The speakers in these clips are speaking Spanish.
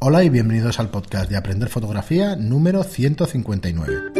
Hola y bienvenidos al podcast de Aprender Fotografía número 159.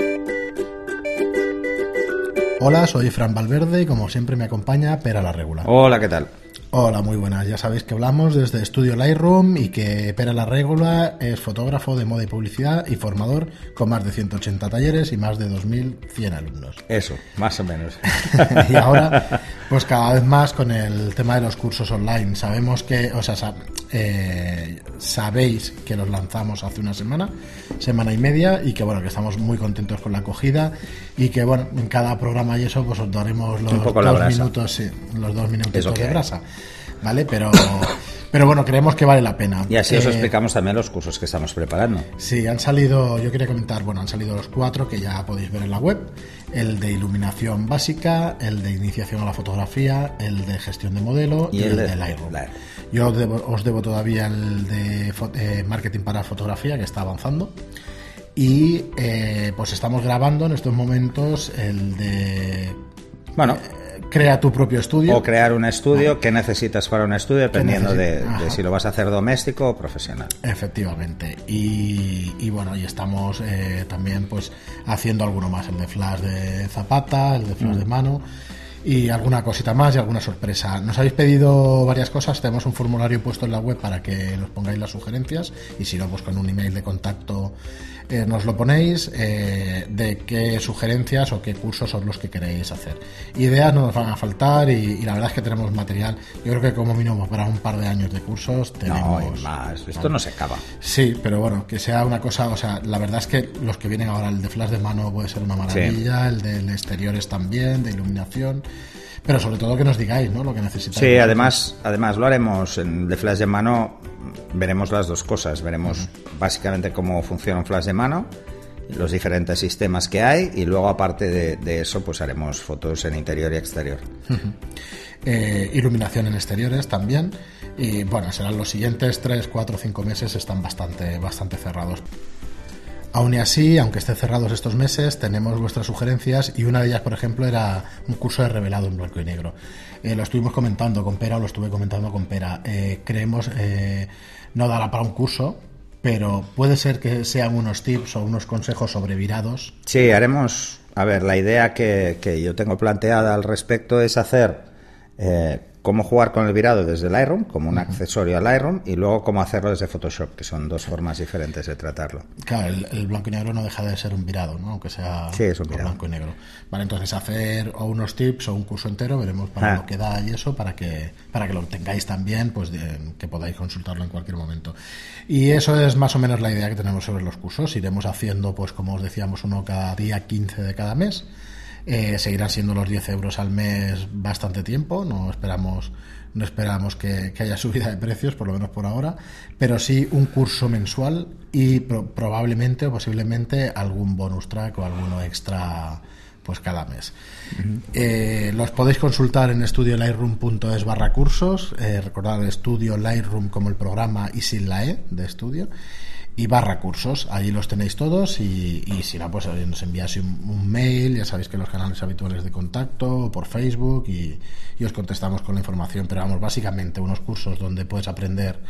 Hola, soy Fran Valverde y como siempre me acompaña Pera la Regula. Hola, ¿qué tal? Hola, muy buenas. Ya sabéis que hablamos desde Estudio Lightroom y que Pera la Regula es fotógrafo de moda y publicidad y formador con más de 180 talleres y más de 2.100 alumnos. Eso, más o menos. y ahora, pues cada vez más con el tema de los cursos online. Sabemos que, o sea, eh, sabéis que los lanzamos hace una semana, semana y media, y que bueno, que estamos muy contentos con la acogida y que bueno, en cada programa y eso, pues os daremos los dos minutos, sí, los dos minutos de brasa. ¿Vale? Pero, pero bueno, creemos que vale la pena. Y así os eh, explicamos también los cursos que estamos preparando. Sí, han salido, yo quería comentar, bueno, han salido los cuatro que ya podéis ver en la web. El de iluminación básica, el de iniciación a la fotografía, el de gestión de modelo y, el, de, Lightroom. Yo os debo, todavía el de eh, marketing para fotografía, que está avanzando. Y eh, pues estamos grabando en estos momentos el de... Bueno, crea tu propio estudio. O crear un estudio. que necesitas para un estudio? Dependiendo de, si lo vas a hacer doméstico o profesional. Efectivamente. Y, bueno, y estamos eh, también pues haciendo alguno más. El de flash de zapata, el de flash de mm. mano y alguna cosita más y alguna sorpresa. Nos habéis pedido varias cosas, tenemos un formulario puesto en la web para que nos pongáis las sugerencias y si no, pues con un email de contacto eh, nos lo ponéis eh, de qué sugerencias o qué cursos son los que queréis hacer. Ideas no nos van a faltar y, la verdad es que tenemos material, yo creo que como mínimo para un par de años de cursos tenemos... No, más, esto no se acaba. Sí, pero bueno, que sea una cosa, o sea, la verdad es que los que vienen ahora, el de flash de mano puede ser una maravilla, el del exteriores también, de iluminación pero sobre todo que nos digáis ¿no? lo que necesitáis. Sí, además, además lo haremos en, de flash de mano, veremos las dos cosas, veremos básicamente cómo funciona un flash de mano, los diferentes sistemas que hay y luego aparte de, eso pues haremos fotos en interior y exterior. Eh, iluminación en exteriores también y bueno, serán los siguientes 3, 4, 5 meses están bastante, bastante cerrados. Aún y así, aunque estén cerrados estos meses, tenemos vuestras sugerencias y una de ellas, por ejemplo, era un curso de revelado en blanco y negro. Eh, lo estuvimos comentando con Pera, o lo estuve comentando con Pera. Eh, creemos, eh, no dará para un curso, pero puede ser que sean unos tips o unos consejos sobre virados. Sí, haremos. A ver, la idea que, que yo tengo planteada al respecto es hacer cómo jugar con el virado desde el Lightroom, como un accesorio al Lightroom, y luego cómo hacerlo desde Photoshop, que son dos formas diferentes de tratarlo. Claro, el, blanco y negro no deja de ser un virado, ¿no? aunque sea sí, es un blanco y negro. Vale, entonces hacer o unos tips o un curso entero, veremos para ah. lo que da y eso, para que, para que lo tengáis también, pues que podáis consultarlo en cualquier momento. Y eso es más o menos la idea que tenemos sobre los cursos. Iremos haciendo, pues como os decíamos, uno cada día 15 de cada mes eh, seguirán siendo los 10 euros al mes bastante tiempo, no esperamos, no esperamos que, haya subida de precios, por lo menos por ahora, pero sí un curso mensual y probablemente o posiblemente algún bonus track o alguno extra pues cada mes. Eh, los podéis consultar en estudiolightroom.es barra cursos, eh, recordad Estudio Lightroom como el programa y sin la E de estudio y barra cursos. Allí los tenéis todos y, si no, pues nos enviáis un, mail, ya sabéis que los canales habituales de contacto, por Facebook y, os contestamos con la información. Pero vamos, básicamente unos cursos donde puedes aprender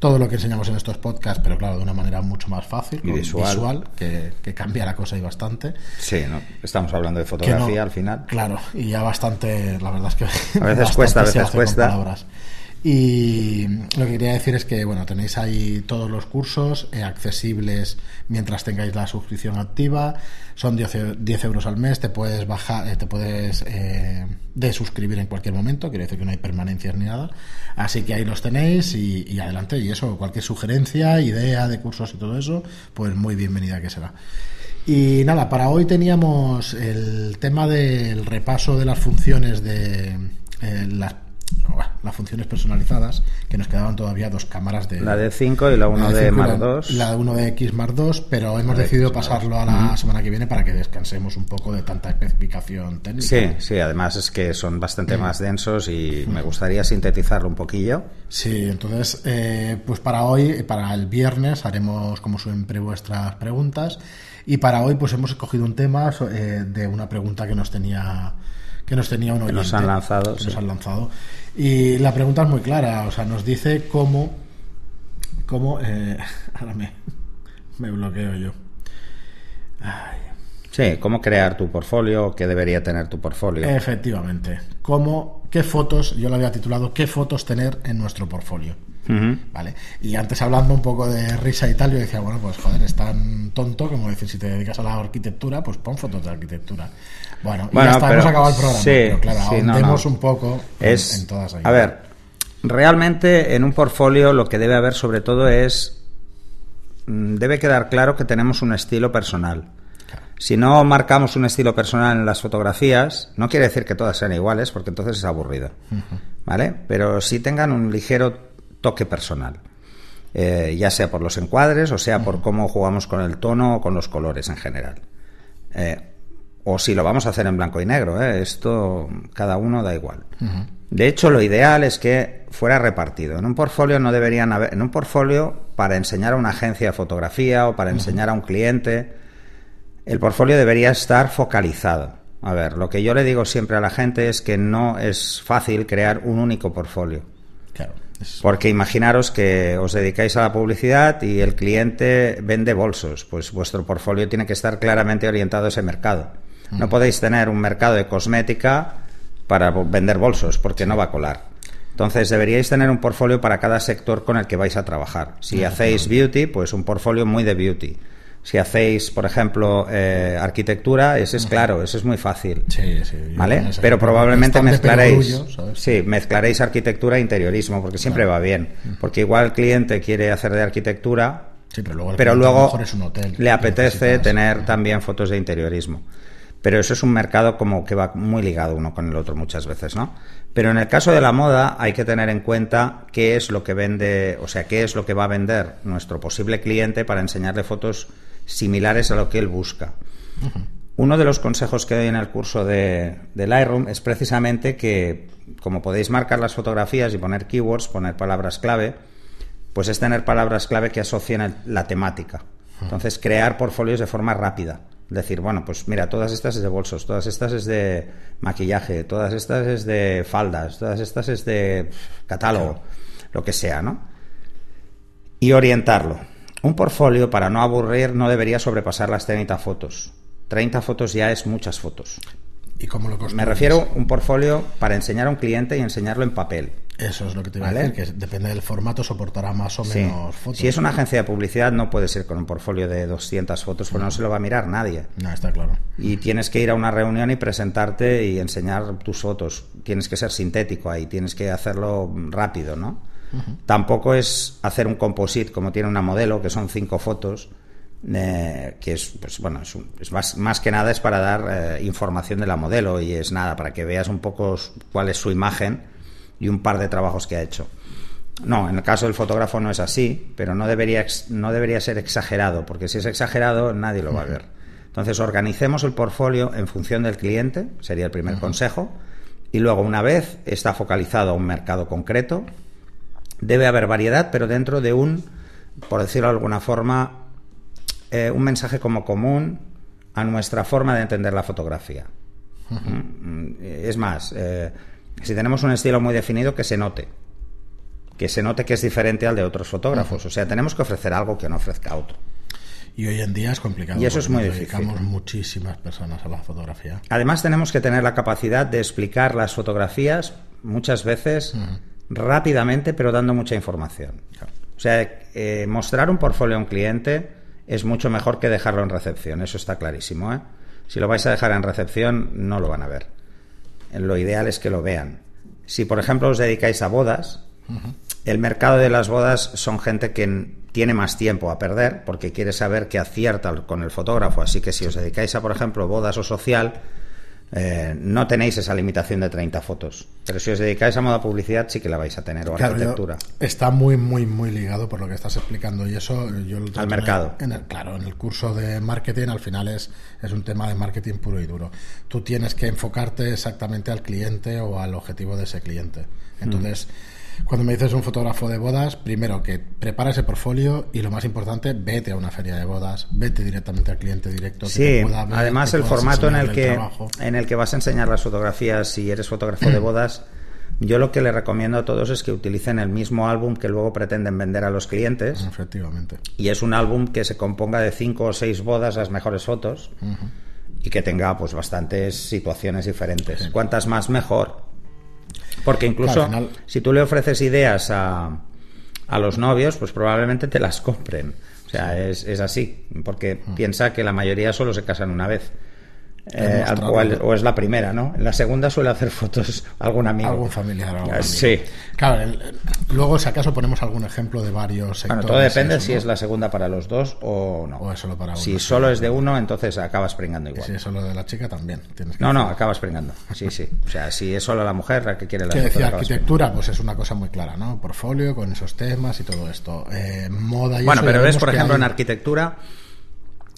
todo lo que enseñamos en estos podcasts, pero claro, de una manera mucho más fácil, y visual, que, cambia la cosa y bastante. Sí, ¿no? estamos hablando de fotografía al final. Claro, y ya bastante, la verdad es que... A veces cuesta, a veces cuesta. Y lo que quería decir es que bueno, tenéis ahí todos los cursos eh, accesibles mientras tengáis la suscripción activa. Son 10, euros al mes, te puedes bajar, eh, te puedes eh, desuscribir en cualquier momento, quiere decir que no hay permanencias ni nada. Así que ahí los tenéis y, y adelante. Y eso, cualquier sugerencia, idea de cursos y todo eso, pues muy bienvenida que será. Y nada, para hoy teníamos el tema del repaso de las funciones de las las funciones personalizadas, que nos quedaban todavía dos cámaras de... La de 5 y la 1 de Mar 2. La 1 de X Mar 2, pero hemos decidido pasarlo a la semana que viene para que descansemos un poco de tanta especificación técnica. Sí, sí, además es que son bastante más densos y me gustaría sintetizarlo un poquillo. Sí, entonces, eh, pues para hoy, para el viernes, haremos como siempre vuestras preguntas. Y para hoy, pues hemos escogido un tema eh, de una pregunta que nos tenía que nos tenía un oyente. nos han lanzado. nos han lanzado. Y la pregunta es muy clara, o sea, nos dice cómo, cómo... eh, ahora me, me bloqueo yo. Ay. Sí, cómo crear tu portfolio, qué debería tener tu portfolio. Efectivamente. ¿Cómo, ¿Qué fotos? Yo lo había titulado ¿Qué fotos tener en nuestro portfolio? ¿Vale? Y antes hablando un poco de risa y tal, yo decía, bueno, pues joder, es tan tonto como decir, si te dedicas a la arquitectura, pues pon fotos de arquitectura. Bueno, y Bueno, ya está, pero- hemos acabado el programa. sí, pero claro, sí, ahondemos no. un poco en- es en, todas ellas. a ver realmente en un portfolio lo que debe haber sobre todo es mm, debe quedar claro que tenemos un estilo personal si no marcamos un estilo personal en las fotografías no quiere decir que todas sean iguales porque entonces es aburrido vale pero sí tengan un ligero toque personal Eh, ya sea por los encuadres o sea por cómo jugamos con el tono o con los colores en general Eh, o si lo vamos a hacer en blanco y negro, ¿eh? esto cada uno da igual. De hecho, lo ideal es que fuera repartido. En un portfolio no deberían haber, en un portfolio para enseñar a una agencia de fotografía o para enseñar a un cliente, el portfolio debería estar focalizado. A ver, lo que yo le digo siempre a la gente es que no es fácil crear un único portfolio. Claro, Porque imaginaros que os dedicáis a la publicidad y el cliente vende bolsos, pues vuestro portfolio tiene que estar claramente orientado a ese mercado. No podéis tener un mercado de cosmética para vender bolsos, porque no va a colar. Entonces deberíais tener un portfolio para cada sector con el que vais a trabajar. Si hacéis beauty, pues un portfolio muy de beauty. Si hacéis, por ejemplo, eh, arquitectura, ese es claro, ese es muy fácil. Sí, sí. ¿Vale? Pero probablemente mezclaréis. Sí, mezclaréis arquitectura e interiorismo, porque siempre va bien. Porque igual el cliente quiere hacer de arquitectura, Sí, pero luego, pero mejor es un hotel. le apetece tener también fotos de interiorismo. Pero eso es un mercado como que va muy ligado uno con el otro muchas veces, ¿no? Pero en el caso de la moda hay que tener en cuenta qué es lo que vende, o sea, qué es lo que va a vender nuestro posible cliente para enseñarle fotos similares a lo que él busca. Uno de los consejos que doy en el curso de, de Lightroom es precisamente que, como podéis marcar las fotografías y poner keywords, poner palabras clave, pues es tener palabras clave que asocien el- la temática. Entonces, crear portfolios de forma rápida. Decir, bueno, pues mira, todas estas es de bolsos, todas estas es de maquillaje, todas estas es de faldas, todas estas es de catálogo, lo que sea, ¿no? Y orientarlo. Un portfolio, para no aburrir, no debería sobrepasar las 30 fotos. 30 fotos ya es muchas fotos. ¿Y cómo lo Me refiero a un portfolio para enseñar a un cliente y enseñarlo en papel. Eso es lo que te iba ¿Vale? a decir, que depende del formato, soportará más o Sí. menos fotos. Si es una agencia de publicidad, no puedes ir con un portfolio de 200 fotos, porque no se lo va a mirar nadie. No, está claro. Y tienes que ir a una reunión y presentarte y enseñar tus fotos. Tienes que ser sintético ahí, tienes que hacerlo rápido, ¿no? Tampoco es hacer un composite como tiene una modelo, que son cinco fotos, eh, que es, pues bueno, es, un- es más, más que nada es para dar eh, información de la modelo y es nada, para que veas un poco cuál es su imagen y un par de trabajos que ha hecho. No, en el caso del fotógrafo no es así, pero no debería, no debería ser exagerado, porque si es exagerado nadie lo va a ver. Entonces organicemos el portfolio en función del cliente, sería el primer consejo, y luego una vez está focalizado a un mercado concreto, debe haber variedad, pero dentro de un, por decirlo de alguna forma, eh, un mensaje como común a nuestra forma de entender la fotografía. Mm, Es más, eh, si tenemos un estilo muy definido, que se note. Que se note que es diferente al de otros fotógrafos. O sea, tenemos que ofrecer algo que no ofrezca otro. Y hoy en día es complicado. Y eso es muy difícil. dedicamos muchísimas personas a la fotografía. Además, tenemos que tener la capacidad de explicar las fotografías muchas veces rápidamente, pero dando mucha información. O sea, eh, mostrar un portfolio a un cliente es mucho mejor que dejarlo en recepción, eso está clarísimo. ¿eh? Si lo vais a dejar en recepción, no lo van a ver. Lo ideal es que lo vean. Si, por ejemplo, os dedicáis a bodas, el mercado de las bodas son gente que tiene más tiempo a perder porque quiere saber que acierta con el fotógrafo. Así que si os dedicáis a, por ejemplo, bodas o social, eh, no tenéis esa limitación de 30 fotos. Pero si os dedicáis a moda publicidad, sí que la vais a tener, o Claro, yo- arquitectura. está muy, muy, muy ligado por lo que estás explicando y eso yo lo trato mercado. En el, claro, en el curso de marketing al final es, es un tema de marketing puro y duro. Tú tienes que enfocarte exactamente al cliente o al objetivo de ese cliente. Entonces, cuando me dices un fotógrafo de bodas, primero que prepara ese portfolio y lo más importante, vete a una feria de bodas, vete directamente al cliente directo. que Sí, te pueda ver, además que el formato en el que trabajo. en el que vas a enseñar las fotografías si eres fotógrafo de bodas Yo lo que le recomiendo a todos es que utilicen el mismo álbum que luego pretenden vender a los clientes. Efectivamente. Y es un álbum que se componga de cinco o seis bodas, las mejores fotos, y que tenga pues bastantes situaciones diferentes. Cuantas más mejor. Porque incluso si tú le ofreces ideas a, a los novios, pues probablemente te las compren. O sea, es, es así, porque piensa que la mayoría solo se casan una vez. Eh, o, es la primera, ¿no? En la segunda suele hacer fotos algún amigo. Algún familiar. Algún eh, Sí. Claro, luego si acaso ponemos algún ejemplo de varios sectores. Bueno, todo depende si es la segunda para los dos o no. O es solo para uno. Si solo es de uno, entonces acabas pringando igual. si es solo de la chica, también. no, no, acabas pringando. Sí, sí. O sea, si es solo la mujer la que quiere la Que decía arquitectura, pues es una cosa muy clara, ¿no? Portfolio con esos temas y todo esto. Eh, moda y Bueno, pero ves, por ejemplo, en arquitectura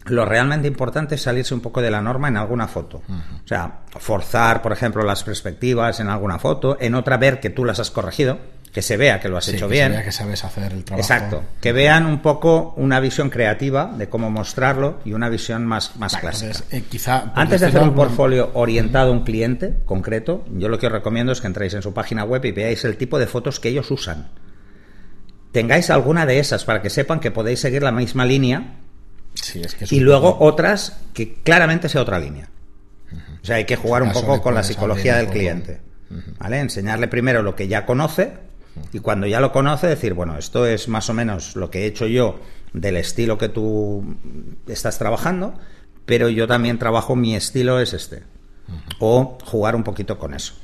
lo realmente importante es salirse un poco de la norma en alguna foto. O sea, forzar, por ejemplo, las perspectivas en alguna foto, en otra ver que tú las has corregido, que se vea que lo has hecho que bien. Se vea que sabes hacer el trabajo. Exacto. Que vean un poco una visión creativa de cómo mostrarlo y una visión más, más clásica. Eh, quizá, Antes de hacer un portfolio orientado a un cliente concreto, yo lo que os recomiendo es que entréis en su página web y veáis el tipo de fotos que ellos usan. Tengáis alguna de esas para que sepan que podéis seguir la misma línea y luego otras que claramente sea otra línea. O sea, hay que jugar un poco con la psicología del cliente. ¿Vale? Enseñarle primero lo que ya conoce y cuando ya lo conoce decir, bueno, esto es más o menos lo que he hecho yo del estilo que tú estás trabajando, pero yo también trabajo, mi estilo es este. O jugar un poquito con eso.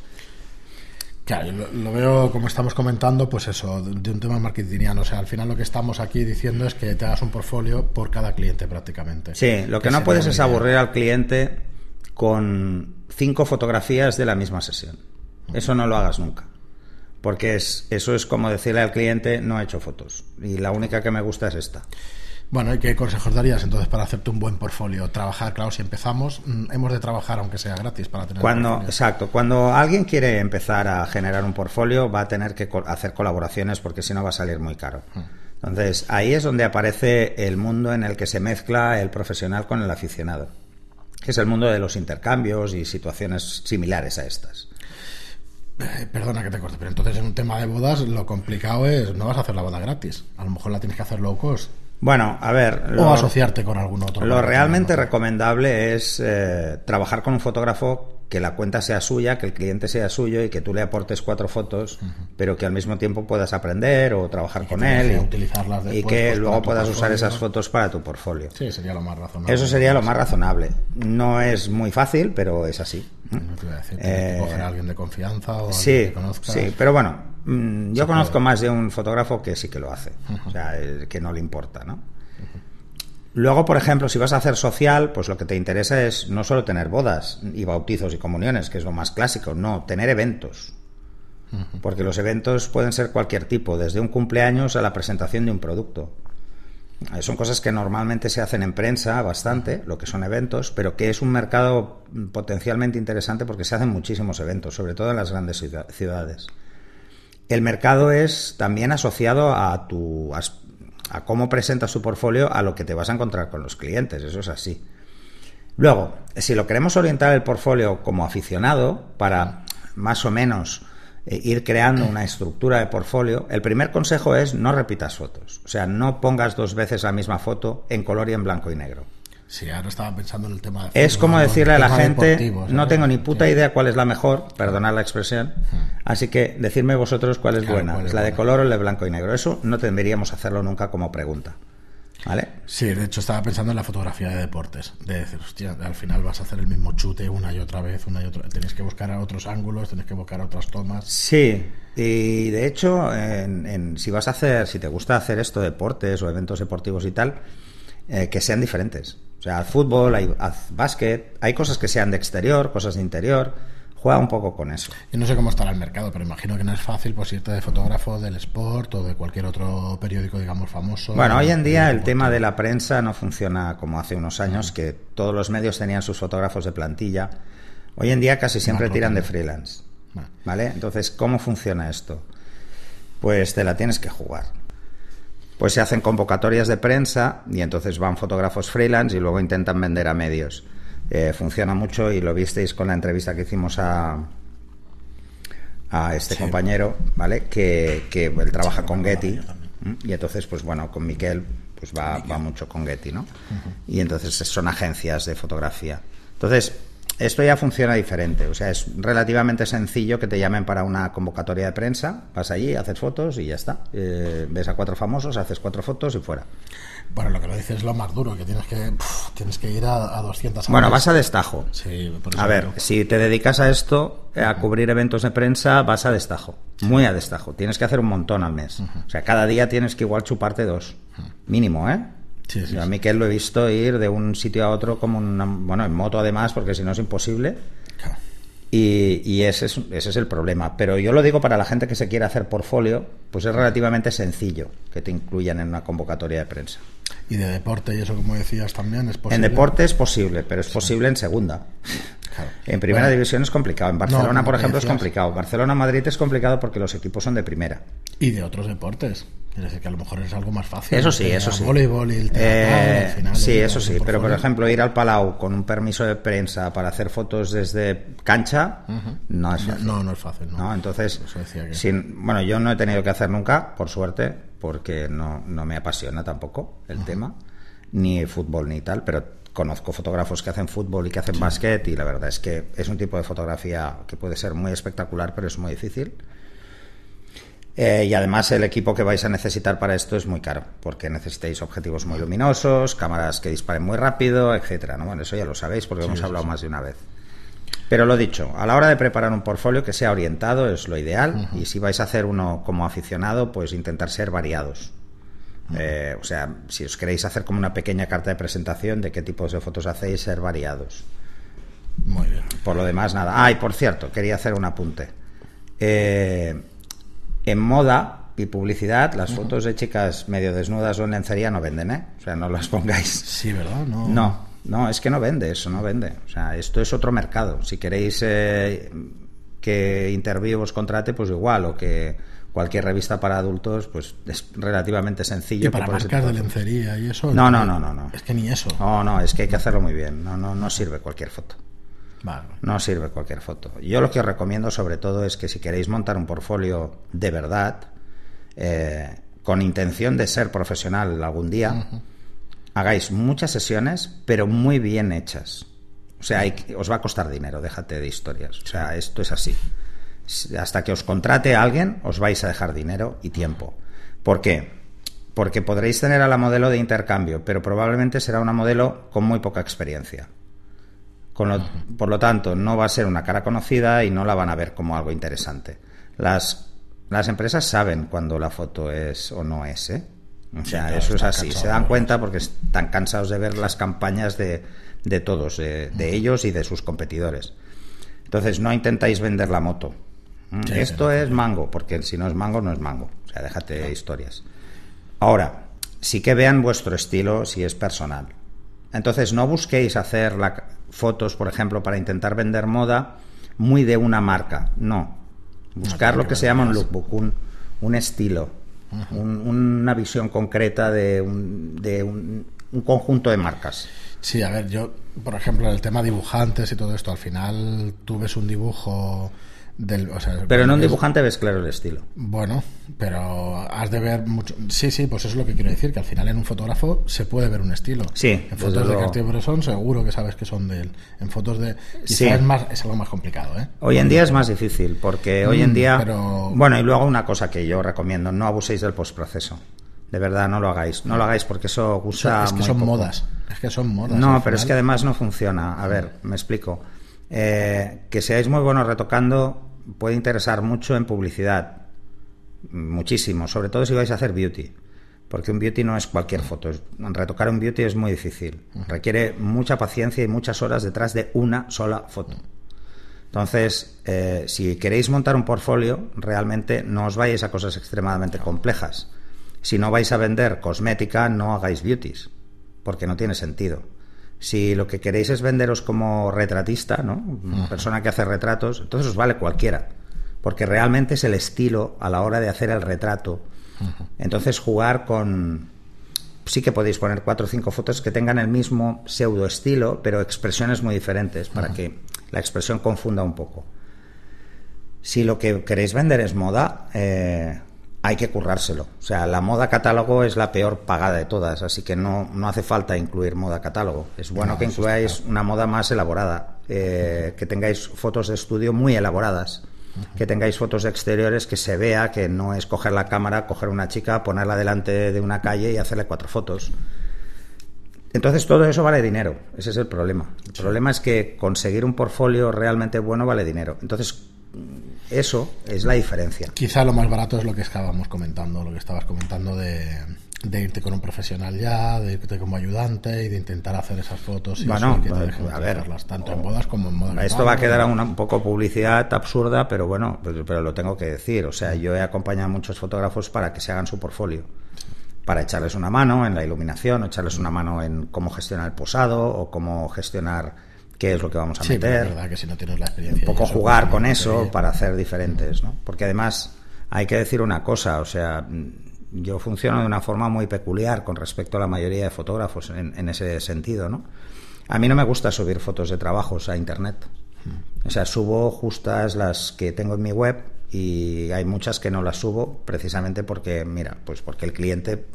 Claro, lo, veo como estamos comentando, pues eso, de, un tema marketingiano. O sea, al final lo que estamos aquí diciendo es que te hagas un portfolio por cada cliente prácticamente. Sí, lo que, no puedes es aburrir al cliente con cinco fotografías de la misma sesión. Eso no lo hagas nunca. Porque es, eso es como decirle al cliente, no he hecho fotos. Y la única que me gusta es esta. Bueno, ¿y qué consejos darías entonces para hacerte un buen portfolio? Trabajar, claro, si empezamos, mm, hemos de trabajar aunque sea gratis para tener cuando, Exacto, cuando alguien quiere empezar a generar un portfolio va a tener que hacer colaboraciones porque si no va a salir muy caro. Hmm. Entonces, ahí es donde aparece el mundo en el que se mezcla el profesional con el aficionado, que es el mundo de los intercambios y situaciones similares a estas. Eh, perdona que te corte, pero entonces en un tema de bodas lo complicado es no vas a hacer la boda gratis, a lo mejor la tienes que hacer low cost. Bueno, a ver. o asociarte con algún otro. Lo realmente recomendable es eh, trabajar con un fotógrafo que la cuenta sea suya, que el cliente sea suyo y que tú le aportes cuatro fotos, pero que al mismo tiempo puedas aprender o trabajar con él y, y que luego puedas usar esas fotos para tu portfolio. Sí, sería lo más razonable. Eso sería lo más razonable. No es muy fácil, pero es así. No te voy a decir, eh, coger a alguien de confianza o sí, que conozcas. Sí, pero bueno, mm, yo conozco más de un fotógrafo que sí que lo hace, o sea, que no le importa, ¿no? Luego, por ejemplo, si vas a hacer social, pues lo que te interesa es no solo tener bodas y bautizos y comuniones, que es lo más clásico, no, tener eventos. Porque los eventos pueden ser cualquier tipo, desde un cumpleaños a la presentación de un producto. Eh, son cosas que normalmente se hacen en prensa bastante, lo que son eventos, pero que es un mercado potencialmente interesante porque se hacen muchísimos eventos, sobre todo en las grandes ciudades. El mercado es también asociado a tu a cómo presentas tu portfolio a lo que te vas a encontrar con los clientes, eso es así. Luego, si lo queremos orientar el portfolio como aficionado para más o menos eh, ir creando una estructura de portfolio, el primer consejo es no repitas fotos. O sea, no pongas dos veces la misma foto en color y en blanco y negro. Sí, ahora estaba pensando en el tema de... Es como decirle a la gente, no tengo ni puta idea cuál es la mejor, perdonad la expresión, así que decidme vosotros cuál es buena, es la de color o la de blanco y negro. Eso no deberíamos hacerlo nunca como pregunta. ¿Vale? Sí, de hecho estaba pensando en la fotografía de deportes, de decir, hostia, al final vas a hacer el mismo chute una y otra vez, una y otra Tienes que buscar a otros ángulos, tienes que buscar a otras tomas. Sí, y de hecho, en, si vas a hacer, si te gusta hacer esto, deportes o eventos deportivos y tal, eh, que sean diferentes. O sea, haz fútbol, hay, haz básquet, hay cosas que sean de exterior, cosas de interior. Juega un poco con eso. Yo no sé cómo estará el mercado, pero imagino que no es fácil pues irte de fotógrafo del Sport o de cualquier otro periódico, digamos, famoso. Bueno, hoy en día el tema de la prensa no funciona como hace unos años, que todos los medios tenían sus fotógrafos de plantilla. Hoy en día casi siempre tiran de freelance. ¿Vale? Entonces, ¿cómo funciona esto? Pues te la tienes que jugar pues se hacen convocatorias de prensa y entonces van fotógrafos freelance y luego intentan vender a medios. Eh, funciona mucho y lo visteis con la entrevista que hicimos a, a este compañero, ¿vale? Que, que él trabaja con Getty. Y entonces, pues bueno, con Miquel pues va, va mucho con Getty, ¿no? Y entonces son agencias de fotografía. Entonces, esto ya funciona diferente, o sea, es relativamente sencillo que te llamen para una convocatoria de prensa, vas allí, haces fotos y ya está. Eh, ves a cuatro famosos, haces cuatro fotos y fuera. Bueno, lo que lo dices es lo más duro, que tienes que, tienes que ir a, a 200 Bueno, vas a destajo. Sí, por eso A ver, si te dedicas a esto, a cubrir eventos de prensa, vas a destajo. Muy a destajo. Tienes que hacer un montón al mes. O sea, cada día tienes que igual chuparte dos. Mínimo, ¿eh? Sí, sí, Yo a. Miquel lo he visto ir de un sitio a otro como una, bueno, en moto además, porque si no es imposible. Claro. Y, y ese, es, ese es el problema. Pero yo lo digo para la gente que se quiere hacer portfolio, pues es relativamente sencillo que te incluyan en una convocatoria de prensa. Y de deporte y eso, como decías también, es posible. En deporte es posible, pero es posible en segunda. Claro. En primera Bueno, división es complicado. En Barcelona, por ejemplo, es complicado. Barcelona-Madrid es complicado porque los equipos son de primera. Y de otros deportes. Es decir, que a lo mejor es algo más fácil. Eso sí, eso sí. voleibol y el teatro, Eh, al final, sí, eso el sí. Pero, por ejemplo, ir al Palau con un permiso de prensa para hacer fotos desde cancha no es fácil. No, no es fácil. No. ¿no? Entonces, que- sin- bueno, yo no he tenido que hacer nunca, por suerte, porque no, no me apasiona tampoco el tema, ni fútbol ni tal, pero conozco fotógrafos que hacen fútbol y que hacen básquet y la verdad es que es un tipo de fotografía que puede ser muy espectacular, pero es muy difícil. Eh, y además el equipo que vais a necesitar para esto es muy caro, porque necesitáis objetivos muy luminosos, cámaras que disparen muy rápido, etcétera. ¿no? Bueno, eso ya lo sabéis porque lo hemos hablado sí. más de una vez. Pero lo dicho, a la hora de preparar un portfolio que sea orientado es lo ideal y si vais a hacer uno como aficionado, pues intentar ser variados. Eh, o sea, si os queréis hacer como una pequeña carta de presentación de qué tipos de fotos hacéis, ser variados. Muy bien. Por lo demás, nada. Ah, y por cierto, quería hacer un apunte. Eh, en moda y publicidad, las fotos de chicas medio desnudas o en lencería no venden, ¿eh? O sea, no las pongáis. Sí, ¿verdad? No. No, no, es que no vende, eso no vende. O sea, esto es otro mercado. Si queréis eh, que Interview os contrate, pues igual, o que cualquier revista para adultos, pues es relativamente sencillo. Y para que marcas de lencería y eso. No, no, no, no, no. Es que ni eso. No, no, es que hay que hacerlo muy bien. No, no, no sirve cualquier foto. Vale. No sirve cualquier foto. Yo lo que os recomiendo sobre todo es que si queréis montar un portfolio de verdad, eh, con intención de ser profesional algún día, hagáis muchas sesiones, pero muy bien hechas. O sea, hay os va a costar dinero, déjate de historias. O sea, esto es así. Hasta que os contrate alguien, os vais a dejar dinero y tiempo. ¿Por qué? Porque podréis tener a la modelo de intercambio, pero probablemente será una modelo con muy poca experiencia. Por lo tanto, no va a ser una cara conocida y no la van a ver como algo interesante. Las, las empresas saben cuando la foto es o no es, ¿eh? O sea, eso es así. Se dan cuenta porque están cansados de ver las campañas de, de todos, de, de ellos y de sus competidores. Entonces, no intentáis vender la moto. Mm, Sí, Esto es mango, porque si no es mango, no es mango. O sea, déjate historias. Ahora, sí que vean vuestro estilo si es personal. Entonces, no busquéis hacer la- fotos, por ejemplo, para intentar vender moda muy de una marca. No. Buscar lo que se llama un lookbook, un, un estilo, un- una visión concreta de, un, de un, un conjunto de marcas. Sí, a ver, yo, por ejemplo, el tema dibujantes y todo esto, al final tú ves un dibujo del. O sea, Pero en un dibujante ves claro el estilo. Bueno, pero has de ver mucho. Sí, sí, pues eso es lo que quiero decir, que al final en un fotógrafo se puede ver un estilo. Sí, En fotos de. Cartier-Bresson seguro que sabes que son de él. En fotos de. Sí. es, más, es algo más complicado, ¿eh? Hoy en día es más difícil porque hoy en Mm, día... pero- Bueno, y luego una cosa que yo recomiendo, no abuséis del postproceso. De verdad, no lo hagáis. No lo hagáis porque eso O gusta sea, es que muy son poco. modas. Es que son modas. No, pero es que además no funciona. A ver, me explico. Eh, que seáis muy buenos retocando puede interesar mucho en publicidad. Muchísimo. Sobre todo si vais a hacer beauty. Porque un beauty no es cualquier foto. Retocar un beauty es muy difícil. Requiere mucha paciencia y muchas horas detrás de una sola foto. Entonces, eh, si queréis montar un portfolio, realmente no os vayáis a cosas extremadamente complejas. Si no vais a vender cosmética, no hagáis beauties, porque no tiene sentido. Si lo que queréis es venderos como retratista, ¿no? Persona que hace retratos, entonces os vale cualquiera, porque realmente es el estilo a la hora de hacer el retrato. Entonces jugar con sí que podéis poner cuatro o cinco fotos que tengan el mismo pseudo estilo, pero expresiones muy diferentes para que la expresión confunda un poco. Si lo que queréis vender es moda, eh, hay que currárselo. O sea, la moda catálogo es la peor pagada de todas, así que no, no hace falta incluir moda catálogo. Es bueno que incluáis una moda más elaborada, eh, que tengáis fotos de estudio muy elaboradas, que tengáis fotos exteriores que se vea que no es coger la cámara, coger una chica, ponerla delante de una calle y hacerle cuatro fotos. Entonces todo eso vale dinero, ese es el problema. El problema es que conseguir un portfolio realmente bueno vale dinero. Entonces eso es la diferencia. Quizá lo más barato es lo que estábamos comentando, lo que estabas comentando de, irte con un profesional ya, de irte como ayudante y de intentar hacer esas fotos y bueno, que te pues, a ver, tanto en bodas como en modas. Esto va a quedar una, un poco publicidad absurda, pero bueno, pues, pero, lo tengo que decir. O sea, yo he acompañado a muchos fotógrafos para que se hagan su portfolio para echarles una mano en la iluminación, o echarles una mano en cómo gestionar el posado o cómo gestionar qué es lo que vamos a sí, meter. verdad que si no tienes la experiencia. Un poco jugar con eso para hacer diferentes, ¿no? Porque además hay que decir una cosa, o sea, yo funciono de una forma muy peculiar con respecto a la mayoría de fotógrafos en, ese sentido, ¿no? A mí no me gusta subir fotos de trabajos a internet. Mm. O sea, subo justas las que tengo en mi web y hay muchas que no las subo precisamente porque, mira, pues porque el cliente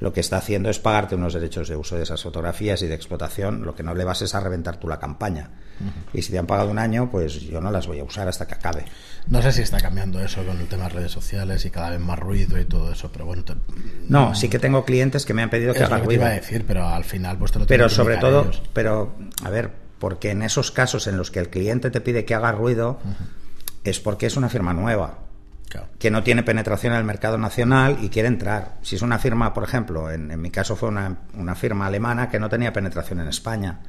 lo que está haciendo es pagarte unos derechos de uso de esas fotografías y de explotación, lo que no le vas es a reventar tú la campaña. Y si te han pagado un año, pues yo no las voy a usar hasta que acabe. No sé si está cambiando eso con el tema de redes sociales y cada vez más ruido y todo eso, pero bueno. no, sí que tengo clientes que me han pedido que haga ruido. iba a decir, pero al final pues te lo Pero sobre todo, pero a ver, porque en esos casos en los que el cliente te pide que haga ruido, es porque es una firma nueva que no tiene penetración en el mercado nacional y quiere entrar. Si es una firma, por ejemplo, en, mi caso fue una, una, firma alemana que no tenía penetración en España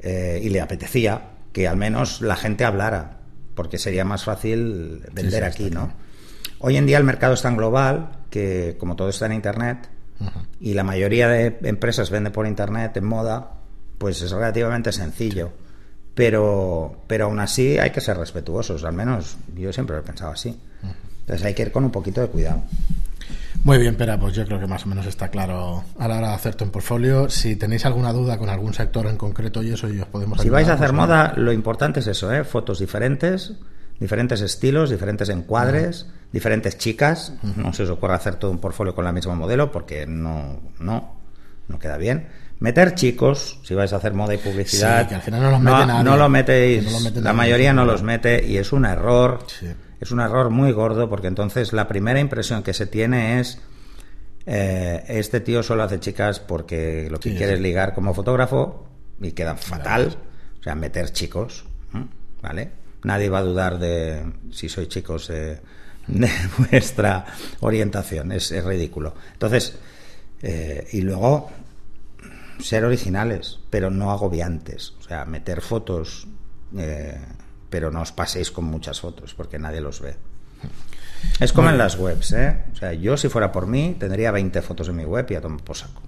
eh, y le apetecía que al menos la gente hablara, porque sería más fácil vender aquí, ¿no? Hoy en día el mercado es tan global que, como todo está en Internet, y la mayoría de empresas vende por Internet en moda, pues es relativamente sencillo. Pero, pero aún así hay que ser respetuosos, al menos yo siempre lo he pensado así. Entonces hay que ir con un poquito de cuidado. Muy bien, pero pues yo creo que más o menos está claro a la hora de hacerte un portfolio. Si tenéis alguna duda con algún sector en concreto y eso, y os podemos Si vais a hacer moda, lo importante es eso, ¿eh? fotos diferentes, diferentes estilos, diferentes encuadres, diferentes chicas. No se os ocurra hacer todo un portfolio con la misma modelo porque no, no, no queda bien. Meter chicos, si vais a hacer moda y publicidad, que al final no los mete nadie, no lo metéis, la mayoría no los mete y es un error. Sí es un error muy gordo porque entonces la primera impresión que se tiene es eh, este tío solo hace chicas porque lo que quiere es ligar como fotógrafo y queda fatal. O sea, meter chicos, ¿vale? Nadie va a dudar de si soy chicos de, vuestra orientación, es, ridículo. Entonces, eh, y luego ser originales, pero no agobiantes. O sea, meter fotos eh, pero no os paséis con muchas fotos porque nadie los ve. Es como en las webs, ¿eh? O sea, yo si fuera por mí tendría 20 fotos en mi web y a tomar por saco.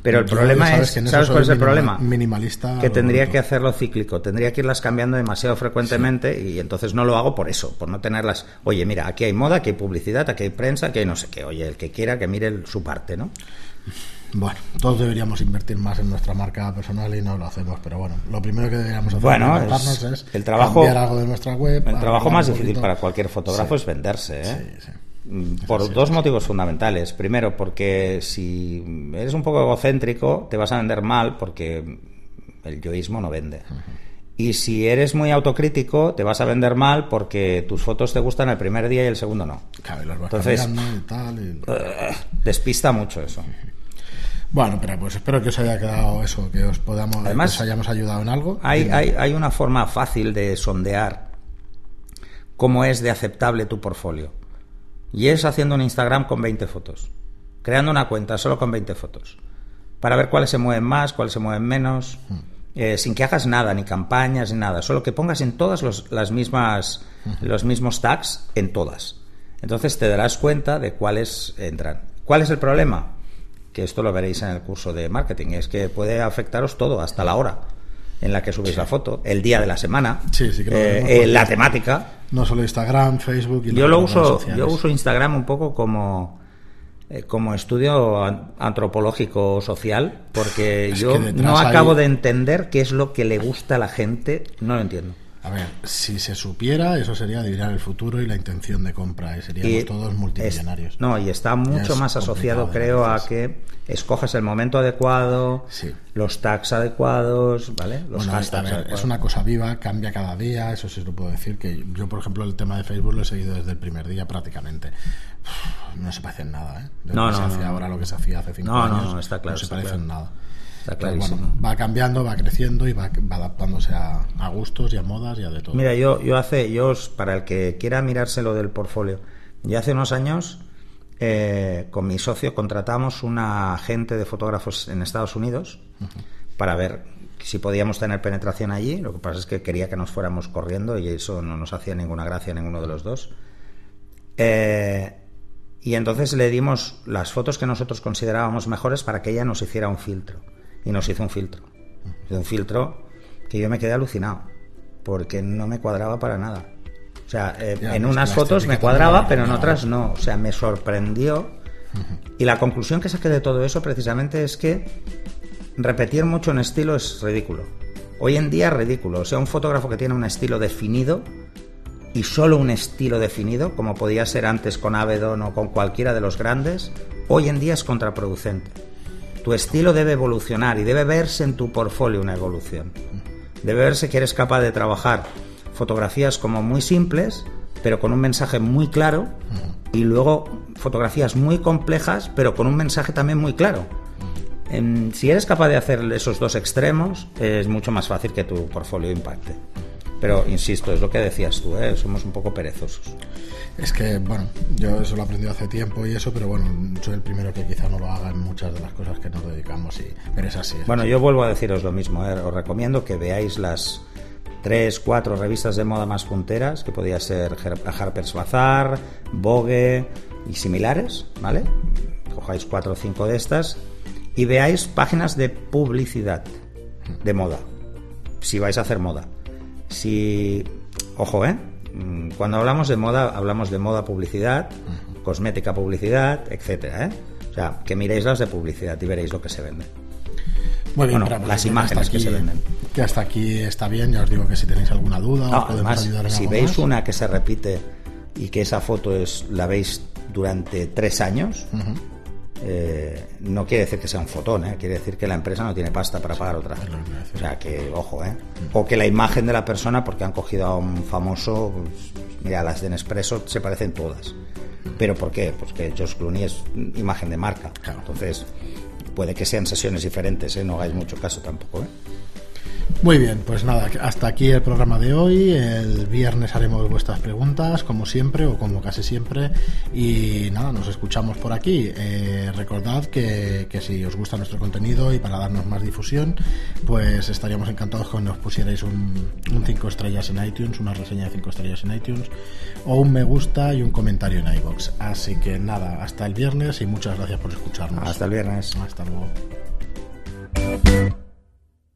Pero el problema es, ¿sabes cuál es el problema? Minimalista. Que tendría que hacerlo cíclico, tendría que irlas cambiando demasiado frecuentemente y entonces no lo hago por eso, por no tenerlas. Oye, mira, aquí hay moda, aquí hay publicidad, aquí hay prensa, aquí hay no sé qué. Oye, el que quiera que mire su parte, ¿no? Bueno, todos deberíamos invertir más en nuestra marca personal y no lo hacemos, pero bueno, lo primero que deberíamos hacer es, el trabajo, cambiar algo de nuestra web. El trabajo más difícil para cualquier fotógrafo es venderse, ¿eh? Mm, por dos motivos fundamentales. Primero, porque si eres un poco egocéntrico, te vas a vender mal porque el yoísmo no vende. Y si eres muy autocrítico, te vas a vender mal porque tus fotos te gustan el primer día y el segundo no. Entonces, despista mucho eso. Bueno, pero pues espero que os haya quedado eso, que os podamos, Además, hayamos ayudado en algo. Hay, hay, hay, una forma fácil de sondear cómo es de aceptable tu portfolio. Y es haciendo un Instagram con 20 fotos. Creando una cuenta solo con 20 fotos. Para ver cuáles se mueven más, cuáles se mueven menos. Hmm. Eh, sin que hagas nada, ni campañas, ni nada. Solo que pongas en todas los, las mismas, los mismos tags, en todas. Entonces te darás cuenta de cuáles entran. ¿Cuál es el problema? Que esto lo veréis en el curso de marketing, es que puede afectaros todo, hasta la hora en la que subís la foto, el día de la semana, eh, eh, la temática. No solo Instagram, Facebook y Yo lo uso, yo uso Instagram un poco como eh, como estudio antropológico social, porque yo no acabo de entender qué es lo que le gusta a la gente, no lo entiendo. A ver, si se supiera, eso sería adivinar el futuro y la intención de compra, y seríamos todos multimillonarios. no, y está mucho más asociado, creo, a que escojas el momento adecuado, los tags adecuados, ¿vale? Los hashtags Es una cosa viva, cambia cada día, eso sí lo puedo decir, que yo, por ejemplo, el tema de Facebook lo he seguido desde el primer día prácticamente. no se parece en nada, ¿eh? no, no, se ahora lo que se hacía hace cinco años. No, está claro. No se parece en nada va cambiando, va creciendo y va, adaptándose a, gustos y a modas y a de todo. Mira, yo, yo hace, yo, para el que quiera mirárselo del portfolio, ya hace unos años eh, con mi socio contratamos una agente de fotógrafos en Estados Unidos para ver si podíamos tener penetración allí. Lo que pasa es que quería que nos fuéramos corriendo y eso no nos hacía ninguna gracia a ninguno de los dos. Eh, y entonces le dimos las fotos que nosotros considerábamos mejores para que ella nos hiciera un filtro y nos hizo un filtro. un filtro que yo me quedé alucinado, porque no me cuadraba para nada. O sea, eh, en unas fotos me cuadraba, pero en otras no. O sea, me sorprendió. Y la conclusión que saqué de todo eso precisamente es que repetir mucho en estilo es ridículo. Hoy en día es ridículo. O sea, un fotógrafo que tiene un estilo definido y solo un estilo definido, como podía ser antes con Avedon o con cualquiera de los grandes, hoy en día es contraproducente. Tu estilo debe evolucionar y debe verse en tu portfolio una evolución. Debe verse que eres capaz de trabajar fotografías como muy simples, pero con un mensaje muy claro, y luego fotografías muy complejas, pero con un mensaje también muy claro. si eres capaz de hacer esos dos extremos, es mucho más fácil que tu portfolio impacte. Pero insisto, es lo que decías tú, ¿eh? somos un poco perezosos. Es que, bueno, yo eso lo he aprendido hace tiempo y eso, pero bueno, soy el primero que quizá no lo haga en muchas de las cosas que nos dedicamos, y, pero es así. bueno, yo vuelvo a deciros lo mismo, ¿eh? os recomiendo que veáis las tres, cuatro revistas de moda más punteras, que podía ser Harper's Bazaar, Vogue y similares, ¿vale? Cojáis cuatro o cinco de estas y veáis páginas de publicidad de moda, si vais a hacer moda. Si, ojo, ¿eh? Mm, cuando hablamos de moda, hablamos de moda publicidad, cosmética publicidad, etcétera, ¿eh? O sea, que miréis las de publicidad y veréis lo que se vende. Muy las imágenes que se venden. Que hasta aquí está bien, ya os digo que si tenéis alguna duda, os podemos ayudar en Si veis una que se repite y que esa foto es la veis durante tres años, eh, no quiere decir que sea un fotón, ¿eh? quiere decir que la empresa no tiene pasta para pagar otra. O sea, que ojo, ¿eh? O que la imagen de la persona, porque han cogido a un famoso, pues, mira, las de Nespresso se parecen todas. ¿Pero por qué? Pues que George Clooney es imagen de marca. Entonces, puede que sean sesiones diferentes, ¿eh? no hagáis mucho caso tampoco. ¿eh? Muy bien, pues nada, hasta aquí el programa de hoy. El viernes haremos vuestras preguntas, como siempre o como casi siempre. Y nada, nos escuchamos por aquí. Eh, recordad que, si os gusta nuestro contenido y para darnos más difusión, pues estaríamos encantados con nos pusierais un 5 estrellas en iTunes, una reseña de 5 estrellas en iTunes, o un me gusta y un comentario en iBox. Así que nada, hasta el viernes y muchas gracias por escucharnos. Hasta el viernes. Hasta luego.